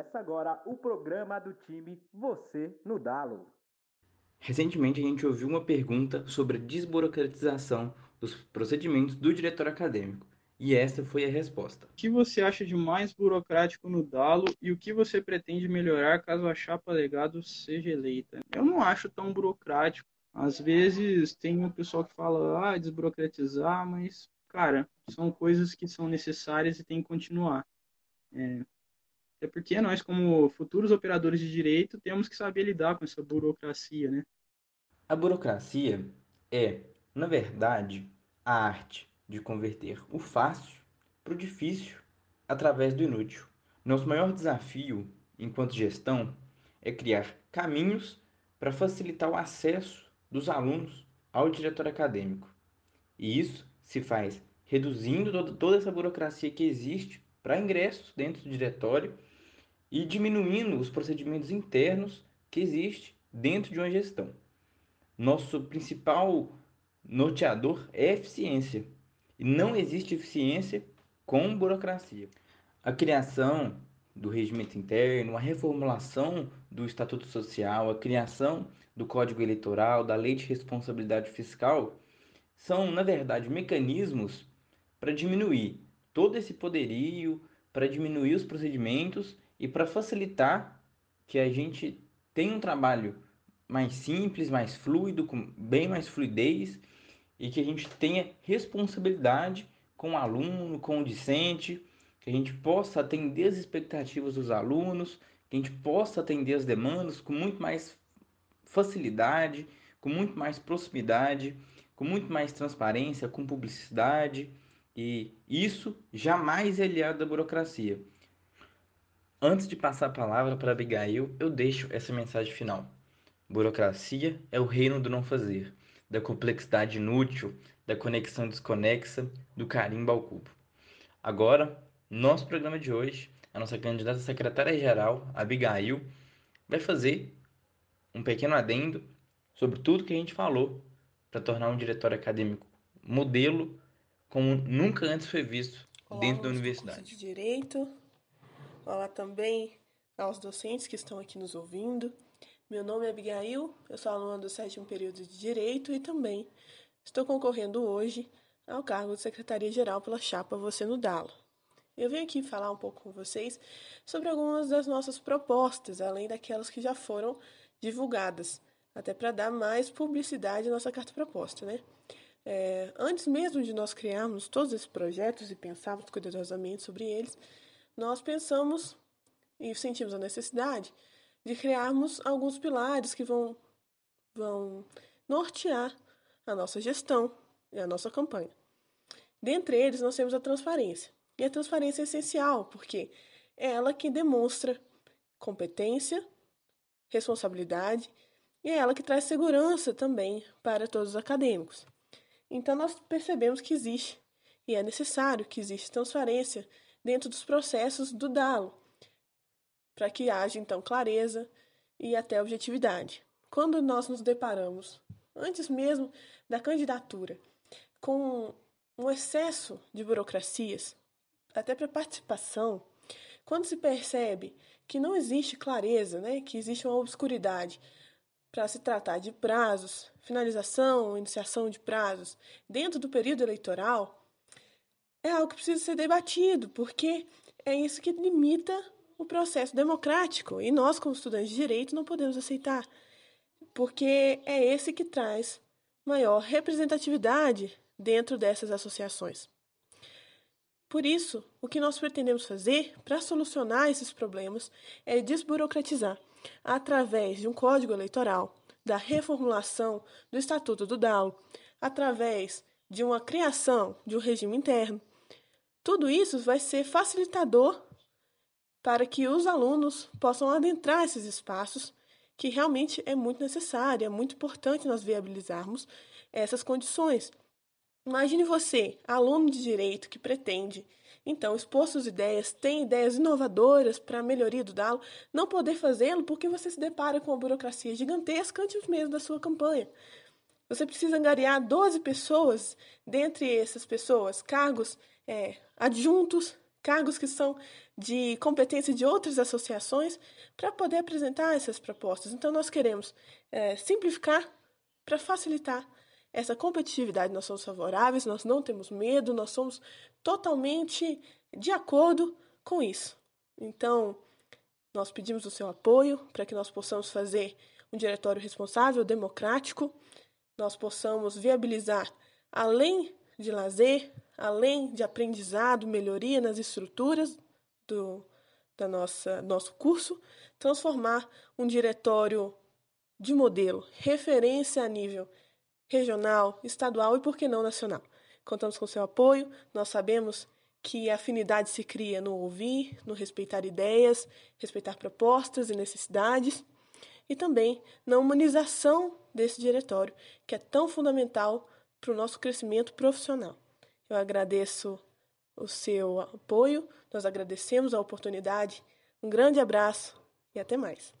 Começa agora o programa do time Você no Dalo. Recentemente a gente ouviu uma pergunta sobre a desburocratização dos procedimentos do diretor acadêmico. E essa foi a resposta. O que você acha de mais burocrático no Dalo e o que você pretende melhorar caso a chapa legado seja eleita? Eu não acho tão burocrático. Às vezes tem um pessoal que fala, ah, desburocratizar, mas, cara, são coisas que são necessárias e tem que continuar. É, até porque nós, como futuros operadores de direito, temos que saber lidar com essa burocracia, né? A burocracia é, na verdade, a arte de converter o fácil para o difícil através do inútil. Nosso maior desafio, enquanto gestão, é criar caminhos para facilitar o acesso dos alunos ao diretor acadêmico. E isso se faz reduzindo toda essa burocracia que existe para ingressos dentro do diretório e diminuindo os procedimentos internos que existe dentro de uma gestão. Nosso principal norteador é eficiência. E não existe eficiência com burocracia. A criação do regimento interno, a reformulação do Estatuto Social, a criação do Código Eleitoral, da Lei de Responsabilidade Fiscal, são, na verdade, mecanismos para diminuir todo esse poderio, para diminuir os procedimentos e para facilitar que a gente tenha um trabalho mais simples, mais fluido, com bem mais fluidez e que a gente tenha responsabilidade com o aluno, com o discente, que a gente possa atender as expectativas dos alunos, que a gente possa atender as demandas com muito mais facilidade, com muito mais proximidade, com muito mais transparência, com publicidade, e isso jamais é aliado da burocracia. Antes de passar a palavra para Abigail, eu deixo essa mensagem final. Burocracia é o reino do não fazer, da complexidade inútil, da conexão desconexa, do carimbo ao cubo. Agora, nosso programa de hoje, a nossa candidata secretária-geral, Abigail, vai fazer um pequeno adendo sobre tudo que a gente falou para tornar um diretório acadêmico modelo como nunca antes foi visto Olá, dentro da universidade. De direito, Olá também aos docentes que estão aqui nos ouvindo. Meu nome é Abigail, eu sou aluna do sétimo período de Direito e também estou concorrendo hoje ao cargo de Secretaria-Geral pela chapa Você no Dalo. Eu venho aqui falar um pouco com vocês sobre algumas das nossas propostas, além daquelas que já foram divulgadas, até para dar mais publicidade à nossa carta proposta, né? É, antes mesmo de nós criarmos todos esses projetos e pensarmos cuidadosamente sobre eles, nós pensamos e sentimos a necessidade de criarmos alguns pilares que vão, vão nortear a nossa gestão e a nossa campanha. Dentre eles, nós temos a transparência. E a transparência é essencial, porque é ela que demonstra competência, responsabilidade e é ela que traz segurança também para todos os acadêmicos. Então, nós percebemos que existe e é necessário que exista transparência dentro dos processos do DALO, para que haja então clareza e até objetividade. Quando nós nos deparamos, antes mesmo da candidatura, com um excesso de burocracias, até para participação, quando se percebe que não existe clareza, né, que existe uma obscuridade para se tratar de prazos, finalização, iniciação de prazos dentro do período eleitoral, é algo que precisa ser debatido, porque é isso que limita o processo democrático. E nós, como estudantes de direito, não podemos aceitar, porque é esse que traz maior representatividade dentro dessas associações. Por isso, o que nós pretendemos fazer para solucionar esses problemas é desburocratizar, através de um código eleitoral, da reformulação do Estatuto do DAO, através de uma criação de um regime interno, tudo isso vai ser facilitador para que os alunos possam adentrar esses espaços, que realmente é muito necessário, é muito importante nós viabilizarmos essas condições. Imagine você, aluno de direito que pretende, então, expor suas ideias, tem ideias inovadoras para a melhoria do DALO, não poder fazê-lo porque você se depara com uma burocracia gigantesca antes mesmo da sua campanha. Você precisa angariar 12 pessoas, dentre essas pessoas, cargos é, adjuntos, cargos que são de competência de outras associações para poder apresentar essas propostas. Então, nós queremos é, simplificar para facilitar essa competitividade. Nós somos favoráveis, nós não temos medo, nós somos totalmente de acordo com isso. Então, nós pedimos o seu apoio para que nós possamos fazer um diretório responsável, democrático, nós possamos viabilizar, além de lazer, além de aprendizado, melhoria nas estruturas do da nossa nosso curso, transformar um diretório de modelo, referência a nível regional, estadual e por que não nacional. Contamos com seu apoio. Nós sabemos que a afinidade se cria no ouvir, no respeitar ideias, respeitar propostas e necessidades, e também na humanização desse diretório, que é tão fundamental para o nosso crescimento profissional. Eu agradeço o seu apoio, nós agradecemos a oportunidade. Um grande abraço e até mais.